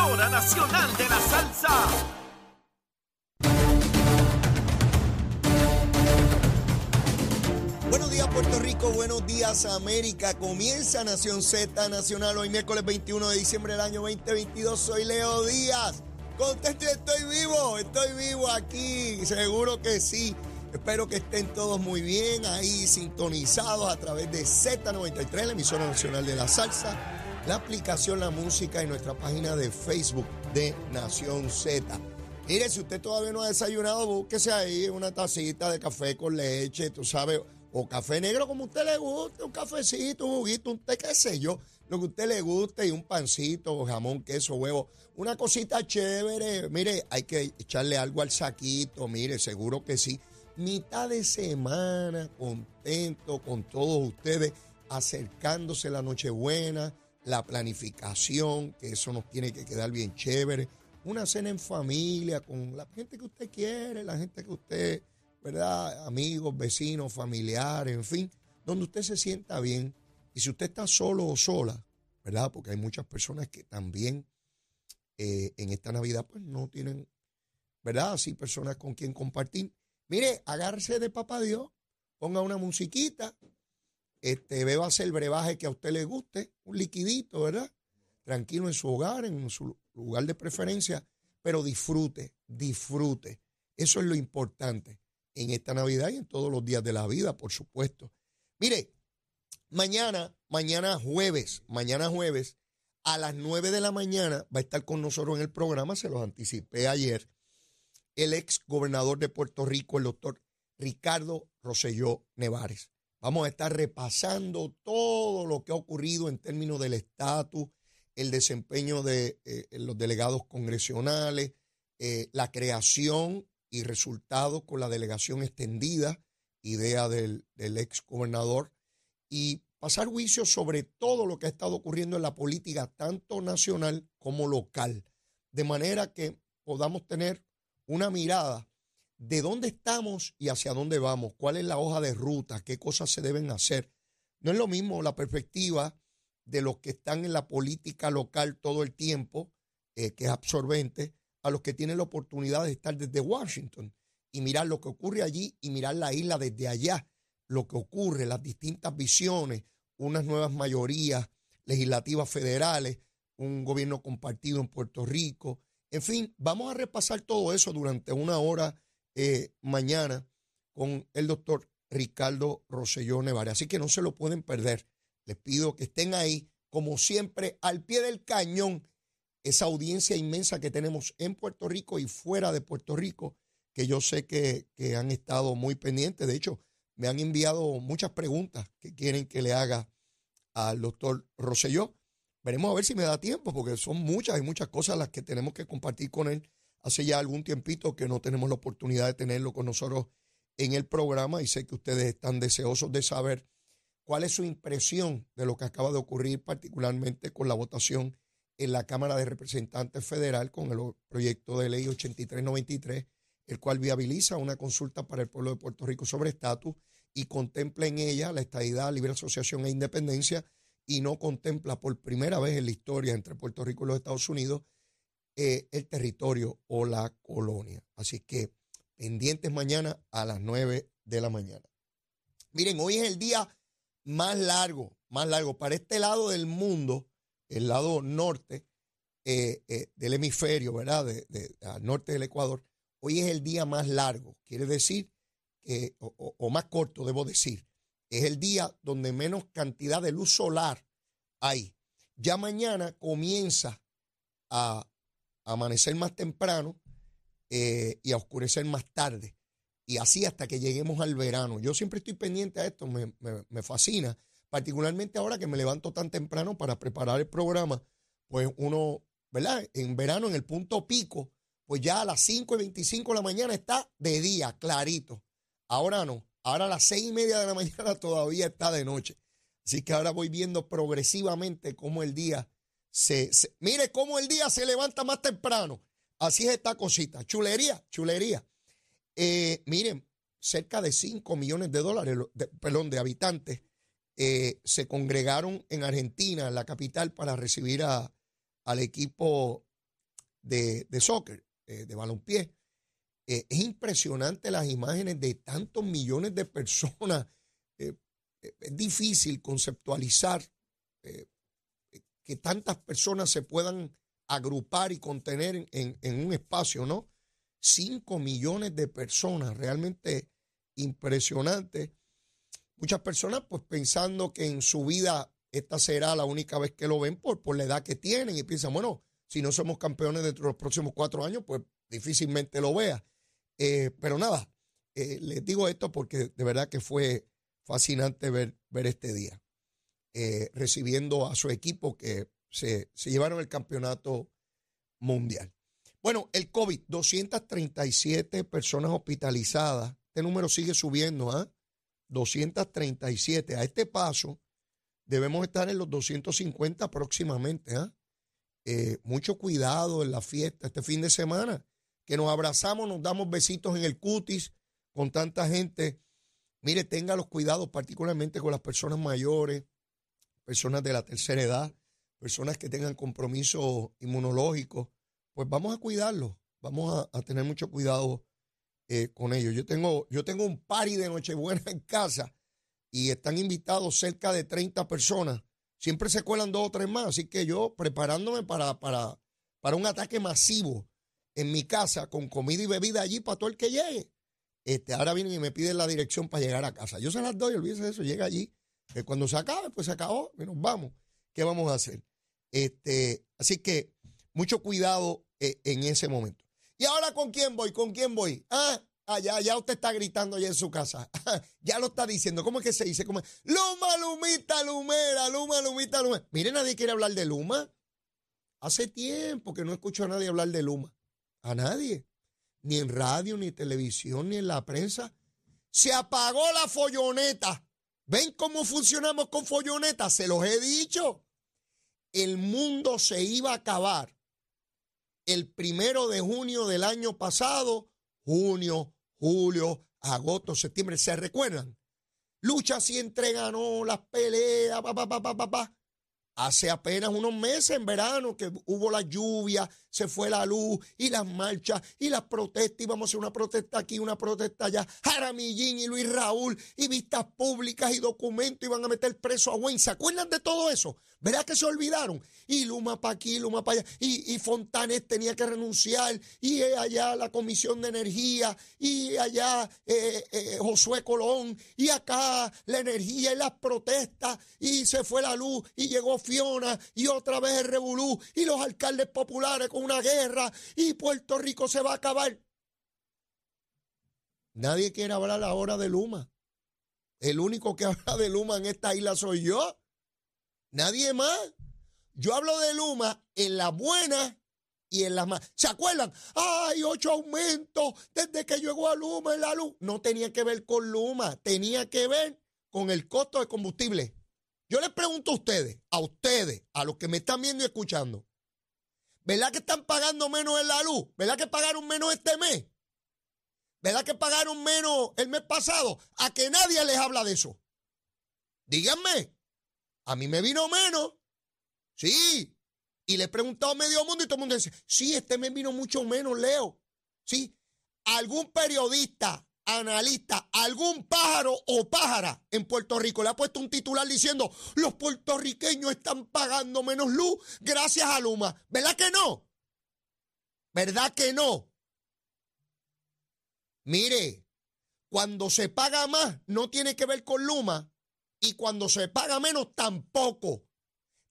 emisora nacional de la salsa. Buenos días Puerto Rico, buenos días América. Comienza Nación Z Nacional hoy miércoles 21 de diciembre del año 2022. Soy Leo Díaz. Contento, estoy vivo, estoy vivo aquí, seguro que sí. Espero que estén todos muy bien ahí sintonizados a través de Z93, la emisora nacional de la salsa, la aplicación La Música y nuestra página de Facebook de Nación Z. Mire, si usted todavía no ha desayunado, búsquese ahí una tacita de café con leche, tú sabes, o café negro como a usted le guste, un cafecito, un juguito, un té, qué sé yo, lo que a usted le guste y un pancito, jamón, queso, huevo, una cosita chévere. Mire, hay que echarle algo al saquito, mire, seguro que sí. Mitad de semana, contento con todos ustedes, acercándose la Nochebuena, la planificación, que eso nos tiene que quedar bien chévere. Una cena en familia con la gente que usted quiere, la gente que usted ¿verdad? Amigos, vecinos, familiares, en fin, donde usted se sienta bien. Y si usted está solo o sola, ¿verdad? Porque hay muchas personas que también eh, en esta Navidad pues no tienen, ¿verdad? Así personas con quien compartir. Mire, agárrese de papá Dios, ponga una musiquita, este, bébase el brebaje que a usted le guste, un liquidito, ¿verdad? Tranquilo en su hogar, en su lugar de preferencia, pero disfrute, disfrute. Eso es lo importante en esta Navidad y en todos los días de la vida, por supuesto. Mire, mañana, mañana jueves, mañana jueves, a las 9 de la mañana va a estar con nosotros en el programa, se los anticipé ayer, el ex gobernador de Puerto Rico, el doctor Ricardo Rosselló Nevares. Vamos a estar repasando todo lo que ha ocurrido en términos del estatus, el desempeño de eh, los delegados congresionales, eh, la creación y resultados con la delegación extendida, idea del, ex gobernador, y pasar juicio sobre todo lo que ha estado ocurriendo en la política, tanto nacional como local, de manera que podamos tener una mirada de dónde estamos y hacia dónde vamos, cuál es la hoja de ruta, qué cosas se deben hacer. No es lo mismo la perspectiva de los que están en la política local todo el tiempo, eh, que es absorbente, a los que tienen la oportunidad de estar desde Washington y mirar lo que ocurre allí y mirar la isla desde allá, lo que ocurre, las distintas visiones, unas nuevas mayorías legislativas federales, un gobierno compartido en Puerto Rico. En fin, vamos a repasar todo eso durante una hora eh, mañana con el doctor Ricardo Rosselló Nevares. Así que no se lo pueden perder. Les pido que estén ahí, como siempre, al pie del cañón esa audiencia inmensa que tenemos en Puerto Rico y fuera de Puerto Rico, que yo sé que, han estado muy pendientes. De hecho, me han enviado muchas preguntas que quieren que le haga al doctor Rosselló. Veremos a ver si me da tiempo, porque son muchas y muchas cosas las que tenemos que compartir con él. Hace ya algún tiempito que no tenemos la oportunidad de tenerlo con nosotros en el programa y sé que ustedes están deseosos de saber cuál es su impresión de lo que acaba de ocurrir, particularmente con la votación en la Cámara de Representantes Federal con el proyecto de ley 8393, el cual viabiliza una consulta para el pueblo de Puerto Rico sobre estatus y contempla en ella la estadidad, libre asociación e independencia y no contempla por primera vez en la historia entre Puerto Rico y los Estados Unidos eh, el territorio o la colonia. Así que pendientes mañana a las 9 de la mañana. Miren, hoy es el día más largo, más largo. Para este lado del mundo, el lado norte eh, eh, del hemisferio, ¿verdad? Al norte del Ecuador, hoy es el día más largo. Quiere decir que, o, más corto, debo decir, es el día donde menos cantidad de luz solar hay. Ya mañana comienza a, amanecer más temprano eh, y a oscurecer más tarde. Y así hasta que lleguemos al verano. Yo siempre estoy pendiente a esto, me, me fascina particularmente ahora que me levanto tan temprano para preparar el programa, pues uno, ¿verdad? En verano, en el punto pico, pues ya a las 5 y 25 de la mañana está de día, clarito. Ahora no, ahora a las 6 y media de la mañana todavía está de noche. Así que ahora voy viendo progresivamente cómo el día se, mire cómo el día se levanta más temprano. Así es esta cosita. Chulería, chulería. Eh, miren, cerca de 5 millones de dólares, perdón, de habitantes eh, se congregaron en Argentina, en la capital, para recibir a, al equipo de, soccer, eh, de balompié. Eh, es impresionante las imágenes de tantos millones de personas. es difícil conceptualizar que tantas personas se puedan agrupar y contener en, un espacio, ¿no? Cinco millones de personas, realmente impresionante. Muchas personas pues pensando que en su vida esta será la única vez que lo ven por, por la edad que tienen y piensan, bueno, si no somos campeones dentro de los próximos cuatro años, pues difícilmente lo vea. Eh, pero nada, eh, les digo esto porque de verdad que fue fascinante ver, ver este día, eh, recibiendo a su equipo que se, se llevaron el campeonato mundial. Bueno, el COVID, 237 personas hospitalizadas. Este número sigue subiendo, ¿ah? 237. A este paso, debemos estar en los 250 próximamente. ¿ah? Eh, mucho cuidado en la fiesta este fin de semana, que nos abrazamos, nos damos besitos en el cutis con tanta gente. Mire, tenga los cuidados particularmente con las personas mayores, personas de la tercera edad, personas que tengan compromiso inmunológico, pues vamos a cuidarlos, vamos a, tener mucho cuidado eh, con ellos. Yo tengo, yo tengo un party de Nochebuena en casa y están invitados cerca de 30 personas. Siempre se cuelan dos o tres más, así que yo preparándome para, para, para un ataque masivo en mi casa con comida y bebida allí para todo el que llegue. Este, ahora vienen y me piden la dirección para llegar a casa. Yo se las doy, olvídese de eso, llega allí. Que cuando se acabe, pues se acabó, y nos vamos. ¿Qué vamos a hacer? Este, así que mucho cuidado eh, en ese momento. ¿Y ahora con quién voy? ¿Con quién voy? Ah, Ah, ya, usted está gritando allá en su casa. ya lo está diciendo. ¿Cómo es que se dice? ¿Cómo Luma, Lumita, Lumera, Luma, Lumita, Lumera. Mire, nadie quiere hablar de Luma. Hace tiempo que no escucho a nadie hablar de Luma. A nadie. Ni en radio, ni en televisión, ni en la prensa. Se apagó la folloneta. ¿Ven cómo funcionamos con folloneta? Se los he dicho. El mundo se iba a acabar el primero de junio del año pasado, junio, julio, agosto, septiembre, ¿se recuerdan? Lucha siempre ganó las peleas, pa, pa, pa, Hace apenas unos meses en verano que hubo la lluvia, se fue la luz y las marchas y las protestas. Íbamos a hacer una protesta aquí, una protesta allá. Jaramillín y Luis Raúl y vistas públicas y documentos iban a meter preso a Wayne. ¿Se acuerdan de todo eso? ¿Verdad que se olvidaron? Y Luma para aquí, Luma para allá. Y, y Fontanes tenía que renunciar. Y allá la Comisión de Energía. Y allá eh, eh, Josué Colón. Y acá la energía y las protestas. Y se fue la luz y llegó Fiona. Y otra vez el Revolú. Y los alcaldes populares una guerra. Y Puerto Rico se va a acabar. Nadie quiere hablar ahora de Luma. El único que habla de Luma en esta isla soy yo. Nadie más. Yo hablo de Luma en las buenas y en las malas. ¿Se acuerdan? Hay ocho aumentos desde que llegó a Luma en la luz. No tenía que ver con Luma, tenía que ver con el costo de combustible. Yo les pregunto a ustedes, a ustedes, a los que me están viendo y escuchando, ¿verdad que están pagando menos en la luz? ¿Verdad que pagaron menos este mes? ¿Verdad que pagaron menos el mes pasado? A que nadie les habla de eso. Díganme. A mí me vino menos. Sí. Y le he preguntado a medio mundo y todo el mundo dice, sí, este me vino mucho menos, Leo. Sí. Algún periodista, analista, algún pájaro o pájara en Puerto Rico le ha puesto un titular diciendo, los puertorriqueños están pagando menos luz gracias a Luma. ¿Verdad que no? ¿Verdad que no? Mire, cuando se paga más no tiene que ver con Luma, y cuando se paga menos tampoco.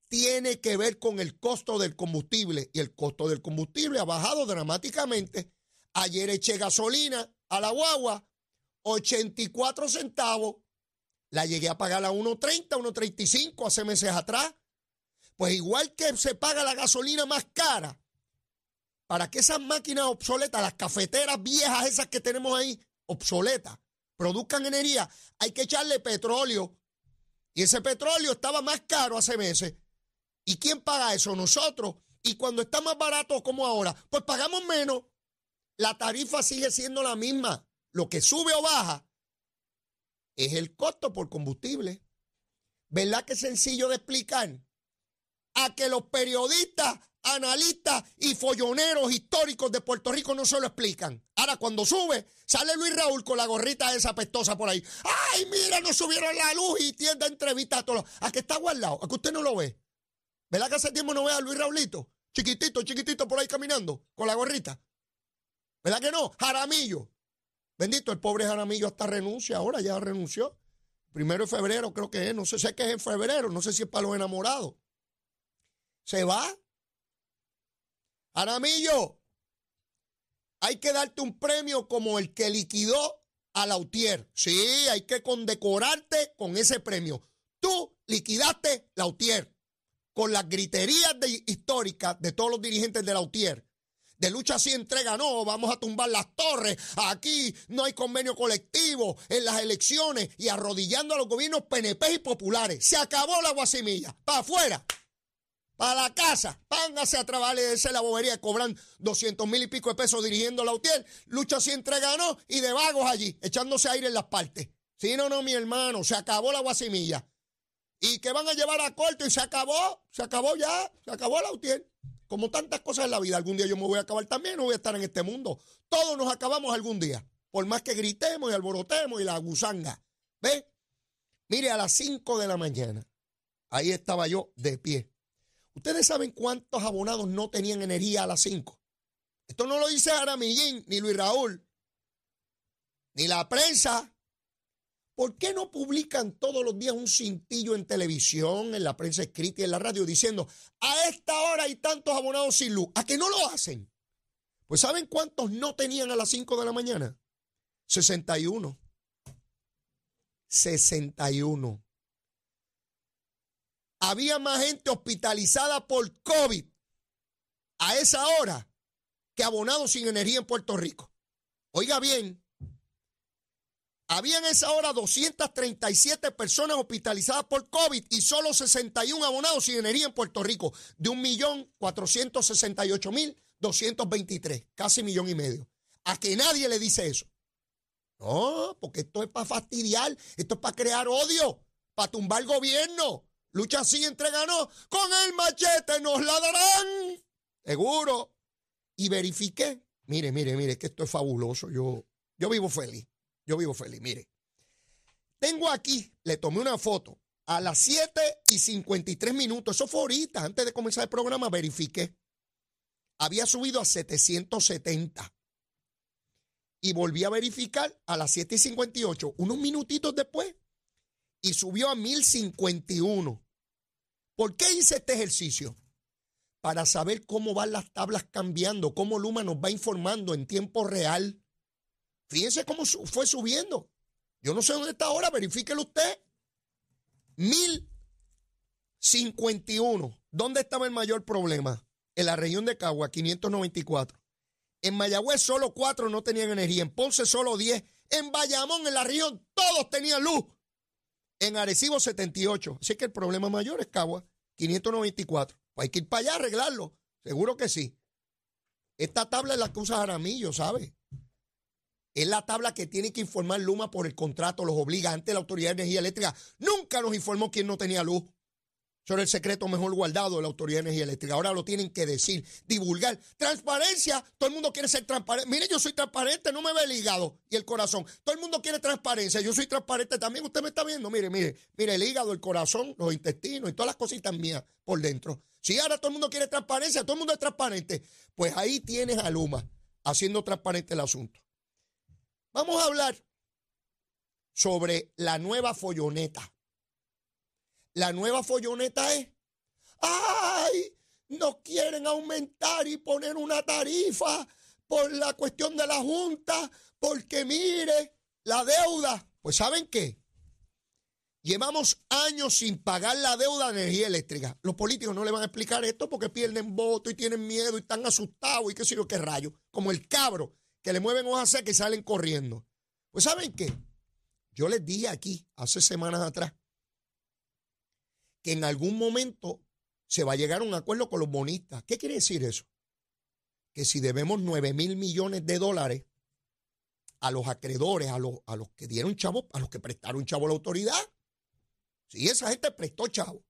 Tiene que ver con el costo del combustible y el costo del combustible ha bajado dramáticamente. Ayer eché gasolina a la guagua, 84 centavos. La llegué a pagar a 1.30, 1.35 hace meses atrás. Pues igual que se paga la gasolina más cara, para que esas máquinas obsoletas, las cafeteras viejas esas que tenemos ahí, obsoletas, produzcan energía, hay que echarle petróleo y ese petróleo estaba más caro hace meses. ¿Y quién paga eso? Nosotros. Y cuando está más barato como ahora, pues pagamos menos. La tarifa sigue siendo la misma. Lo que sube o baja es el costo por combustible. ¿Verdad que es sencillo de explicar? A que los periodistas analistas y folloneros históricos de Puerto Rico no se lo explican. Ahora, cuando sube, sale Luis Raúl con la gorrita esa pestosa por ahí. ¡Ay, mira, no subieron la luz y tienda entrevista a todos! ¿A que está guardado? ¿A que usted no lo ve? ¿Verdad que hace tiempo no ve a Luis Raulito? Chiquitito, chiquitito por ahí caminando con la gorrita. ¿Verdad que no? Jaramillo. Bendito, el pobre Jaramillo hasta renuncia ahora, ya renunció. Primero de febrero creo que es, no sé, sé que es en febrero, no sé si es para los enamorados. Se va. Jaramillo, hay que darte un premio como el que liquidó a Lautier. Sí, hay que condecorarte con ese premio. Tú liquidaste Lautier con las griterías históricas de todos los dirigentes de Lautier de lucha así entrega, no, vamos a tumbar las torres, aquí no hay convenio colectivo en las elecciones y arrodillando a los gobiernos PNP y populares. Se acabó la guasimilla, para afuera, para la casa, pángase a trabajar y ese la bobería, cobran 200 mil y pico de pesos dirigiendo la UTIER, lucha así entrega, no, y de vagos allí, echándose aire en las partes. Si no, no, mi hermano, se acabó la guasimilla. Y que van a llevar a corto y se acabó, se acabó ya, se acabó la UTIER. Como tantas cosas en la vida, algún día yo me voy a acabar también, no voy a estar en este mundo. Todos nos acabamos algún día, por más que gritemos y alborotemos y la gusanga. ¿Ve? Mire, a las 5 de la mañana, ahí estaba yo de pie. ¿Ustedes saben cuántos abonados no tenían energía a las 5? Esto no lo dice Aramillín, ni Luis Raúl, ni la prensa, ¿Por qué no publican todos los días un cintillo en televisión, en la prensa escrita y en la radio diciendo, a esta hora hay tantos abonados sin luz? ¿A qué no lo hacen? Pues ¿saben cuántos no tenían a las 5 de la mañana? 61. 61. Había más gente hospitalizada por COVID a esa hora que abonados sin energía en Puerto Rico. Oiga bien, había en esa hora 237 personas hospitalizadas por COVID y solo 61 abonados sin energía en Puerto Rico, de 1.468.223, casi millón y medio. A que nadie le dice eso. No, porque esto es para fastidiar, esto es para crear odio, para tumbar el gobierno. Lucha así, entreganos, con el machete nos la darán. Seguro. Y verifiqué. Mire, mire, mire, que esto es fabuloso. Yo, yo vivo feliz. Yo vivo feliz. Mire, tengo aquí, le tomé una foto a las 7 y 53 minutos. Eso fue ahorita, antes de comenzar el programa, verifiqué. Había subido a 770. Y volví a verificar a las 7 y 58, unos minutitos después, y subió a 1051. ¿Por qué hice este ejercicio? Para saber cómo van las tablas cambiando, cómo Luma nos va informando en tiempo real Fíjense cómo fue subiendo. Yo no sé dónde está ahora, verifíquelo usted. 1051. ¿Dónde estaba el mayor problema? En la región de Cagua, 594. En Mayagüez solo cuatro no tenían energía. En Ponce solo 10. En Bayamón, en la región, todos tenían luz. En Arecibo, 78. Así que el problema mayor es Cagua, 594. Pues hay que ir para allá a arreglarlo. Seguro que sí. Esta tabla es la que usa Jaramillo, ¿sabe? Es la tabla que tiene que informar Luma por el contrato, los obliga ante la Autoridad de Energía Eléctrica. Nunca nos informó quién no tenía luz. Eso era el secreto mejor guardado de la Autoridad de Energía Eléctrica. Ahora lo tienen que decir, divulgar. Transparencia, todo el mundo quiere ser transparente. Mire, yo soy transparente, no me ve el hígado y el corazón. Todo el mundo quiere transparencia, yo soy transparente también. Usted me está viendo, mire, mire, mire el hígado, el corazón, los intestinos y todas las cositas mías por dentro. Si ahora todo el mundo quiere transparencia, todo el mundo es transparente, pues ahí tienes a Luma haciendo transparente el asunto. Vamos a hablar sobre la nueva folloneta. La nueva folloneta es, ¡ay! No quieren aumentar y poner una tarifa por la cuestión de la Junta, porque mire, la deuda. Pues ¿saben qué? Llevamos años sin pagar la deuda de energía eléctrica. Los políticos no le van a explicar esto porque pierden voto y tienen miedo y están asustados y qué sé yo qué rayo. Como el cabro que le mueven hojas secas y salen corriendo. Pues ¿saben qué? Yo les dije aquí hace semanas atrás que en algún momento se va a llegar a un acuerdo con los bonistas. ¿Qué quiere decir eso? Que si debemos 9 mil millones de dólares a los acreedores, a los, a los que dieron chavo, a los que prestaron chavo a la autoridad, si esa gente prestó chavo,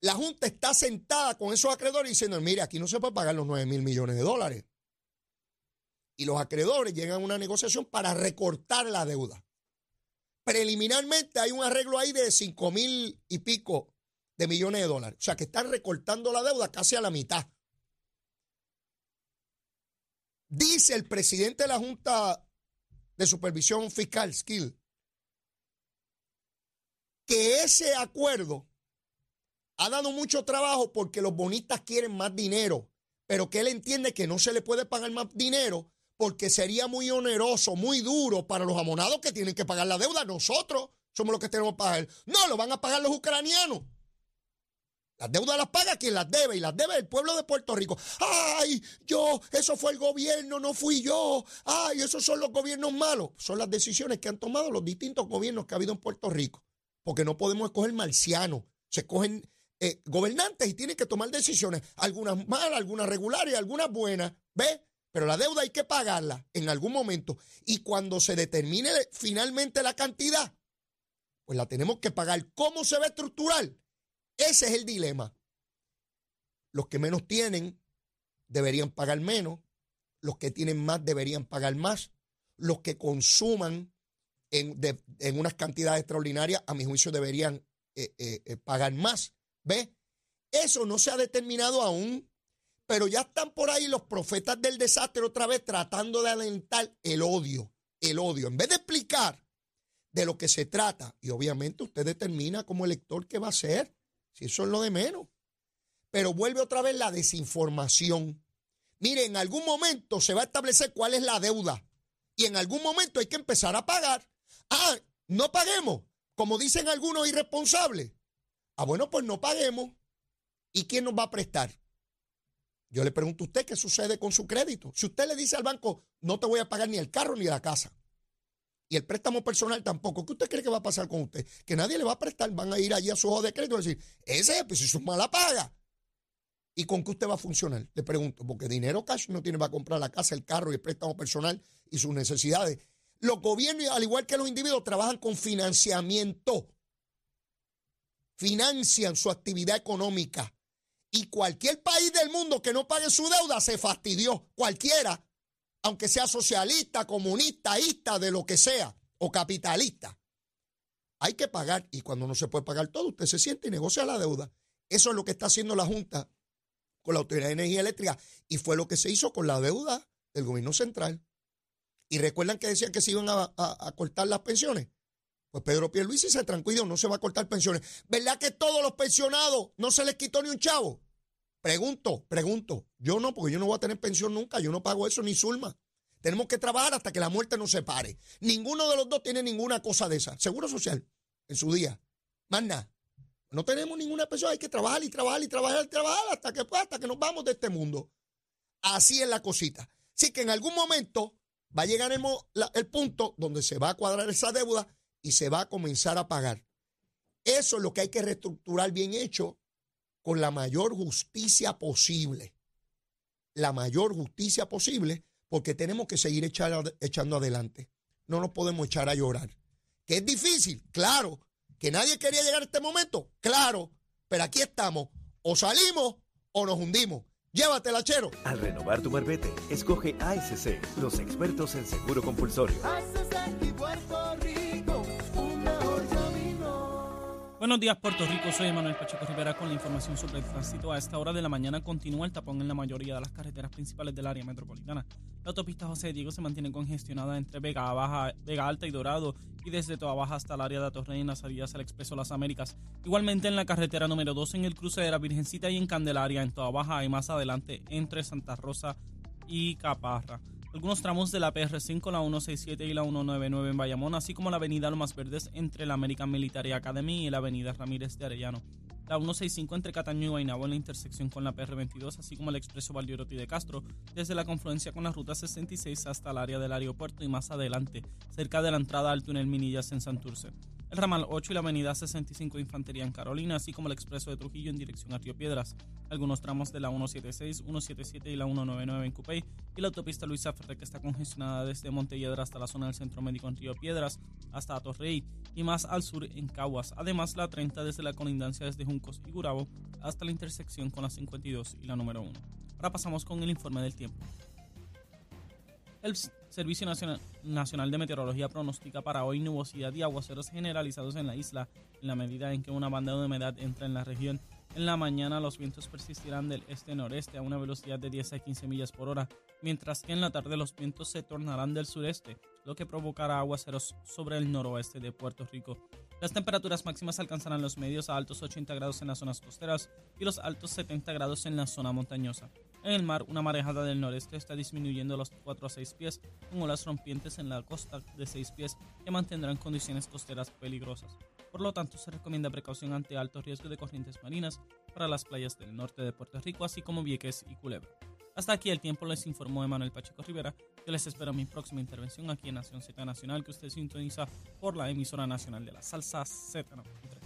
la Junta está sentada con esos acreedores diciendo, mire, aquí no se puede pagar los 9 mil millones de dólares. Y los acreedores llegan a una negociación para recortar la deuda. Preliminarmente hay un arreglo ahí de 5 mil y pico de millones de dólares. O sea que están recortando la deuda casi a la mitad. Dice el presidente de la Junta de Supervisión Fiscal, Skill, que ese acuerdo ha dado mucho trabajo porque los bonistas quieren más dinero, pero que él entiende que no se le puede pagar más dinero porque sería muy oneroso, muy duro para los amonados que tienen que pagar la deuda. Nosotros somos los que tenemos que pagar. No, lo van a pagar los ucranianos. Las deudas las paga quien las debe y las debe el pueblo de Puerto Rico. Ay, yo, eso fue el gobierno, no fui yo. Ay, esos son los gobiernos malos. Son las decisiones que han tomado los distintos gobiernos que ha habido en Puerto Rico. Porque no podemos escoger marcianos. Se escogen eh, gobernantes y tienen que tomar decisiones. Algunas malas, algunas regulares, algunas buenas. ¿Ve? Pero la deuda hay que pagarla en algún momento. Y cuando se determine finalmente la cantidad, pues la tenemos que pagar. ¿Cómo se va a estructurar? Ese es el dilema. Los que menos tienen deberían pagar menos, los que tienen más deberían pagar más, los que consuman en, unas cantidades extraordinarias, a mi juicio, deberían eh, eh, eh, pagar más. ¿Ve? Eso no se ha determinado aún, pero ya están por ahí los profetas del desastre otra vez tratando de alentar el odio, el odio. En vez de explicar de lo que se trata, y obviamente usted determina como elector qué va a hacer. Si eso es lo de menos. Pero vuelve otra vez la desinformación. Mire, en algún momento se va a establecer cuál es la deuda. Y en algún momento hay que empezar a pagar. Ah, no paguemos, como dicen algunos irresponsables. Ah, bueno, pues no paguemos. ¿Y quién nos va a prestar? Yo le pregunto a usted qué sucede con su crédito. Si usted le dice al banco, no te voy a pagar ni el carro ni la casa, y el préstamo personal tampoco. ¿Qué usted cree que va a pasar con usted? Que nadie le va a prestar. Van a ir allí a su ojo de crédito y decir, ese, pues es mala paga. ¿Y con qué usted va a funcionar? Le pregunto, porque dinero cash no tiene para comprar la casa, el carro y el préstamo personal y sus necesidades. Los gobiernos, al igual que los individuos, trabajan con financiamiento. Financian su actividad económica. Y cualquier país del mundo que no pague su deuda se fastidió. Cualquiera aunque sea socialista, comunista, ista, de lo que sea, o capitalista. Hay que pagar y cuando no se puede pagar todo, usted se siente y negocia la deuda. Eso es lo que está haciendo la Junta con la Autoridad de Energía Eléctrica y fue lo que se hizo con la deuda del gobierno central. Y recuerdan que decían que se iban a, cortar las pensiones. Pues Pedro Pierluisi se tranquilo, no se va a cortar pensiones. ¿Verdad que todos los pensionados no se les quitó ni un chavo? Pregunto, pregunto. Yo no, porque yo no voy a tener pensión nunca. Yo no pago eso ni Zulma. Tenemos que trabajar hasta que la muerte nos separe. Ninguno de los dos tiene ninguna cosa de esa. Seguro social en su día. Más nada. No tenemos ninguna pensión. Hay que trabajar y trabajar y trabajar y trabajar hasta que, pues, hasta que nos vamos de este mundo. Así es la cosita. Así que en algún momento va a llegar el, el punto donde se va a cuadrar esa deuda y se va a comenzar a pagar. Eso es lo que hay que reestructurar bien hecho con la mayor justicia posible. La mayor justicia posible, porque tenemos que seguir echando adelante. No nos podemos echar a llorar. Que es difícil, claro. Que nadie quería llegar a este momento, claro. Pero aquí estamos. O salimos o nos hundimos. Llévatela, chero. Al renovar tu marbete, escoge ASC, los expertos en seguro compulsorio. Buenos días, Puerto Rico. Soy Manuel Pacheco Rivera con la información sobre el tránsito. A esta hora de la mañana continúa el tapón en la mayoría de las carreteras principales del área metropolitana. La autopista José Diego se mantiene congestionada entre Vega, Baja, Vega Alta y Dorado y desde Toa Baja hasta el área de Atorrey en las salidas al Expreso Las Américas. Igualmente en la carretera número 2 en el cruce de la Virgencita y en Candelaria en Toa Baja y más adelante entre Santa Rosa y Caparra algunos tramos de la PR5, la 167 y la 199 en Bayamón, así como la avenida Lomas Verdes entre la American Military Academy y la avenida Ramírez de Arellano. La 165 entre Cataño y Guaynabo en la intersección con la PR22, así como el expreso Valdiorotti de Castro, desde la confluencia con la ruta 66 hasta el área del aeropuerto y más adelante, cerca de la entrada al túnel Minillas en Santurce. El ramal 8 y la avenida 65 de Infantería en Carolina, así como el expreso de Trujillo en dirección a Río Piedras, algunos tramos de la 176, 177 y la 199 en Cupey, y la autopista Luisa Ferre que está congestionada desde Montelledra hasta la zona del Centro Médico en Río Piedras, hasta Atorrey y más al sur en Caguas, además la 30 desde la colindancia desde Juncos y Gurabo hasta la intersección con la 52 y la número 1. Ahora pasamos con el informe del tiempo. El Servicio Nacional, de Meteorología pronostica para hoy nubosidad y aguaceros generalizados en la isla, en la medida en que una banda de humedad entra en la región. En la mañana los vientos persistirán del este-noreste a una velocidad de 10 a 15 millas por hora, mientras que en la tarde los vientos se tornarán del sureste, lo que provocará aguaceros sobre el noroeste de Puerto Rico. Las temperaturas máximas alcanzarán los medios a altos 80 grados en las zonas costeras y los altos 70 grados en la zona montañosa. En el mar, una marejada del noreste está disminuyendo los 4 a 6 pies, con olas rompientes en la costa de 6 pies que mantendrán condiciones costeras peligrosas. Por lo tanto, se recomienda precaución ante alto riesgo de corrientes marinas para las playas del norte de Puerto Rico, así como Vieques y Culebra. Hasta aquí el tiempo les informó Emanuel Pacheco Rivera. Yo les espero mi próxima intervención aquí en Nación Z Nacional, que usted sintoniza por la emisora nacional de la salsa Z93.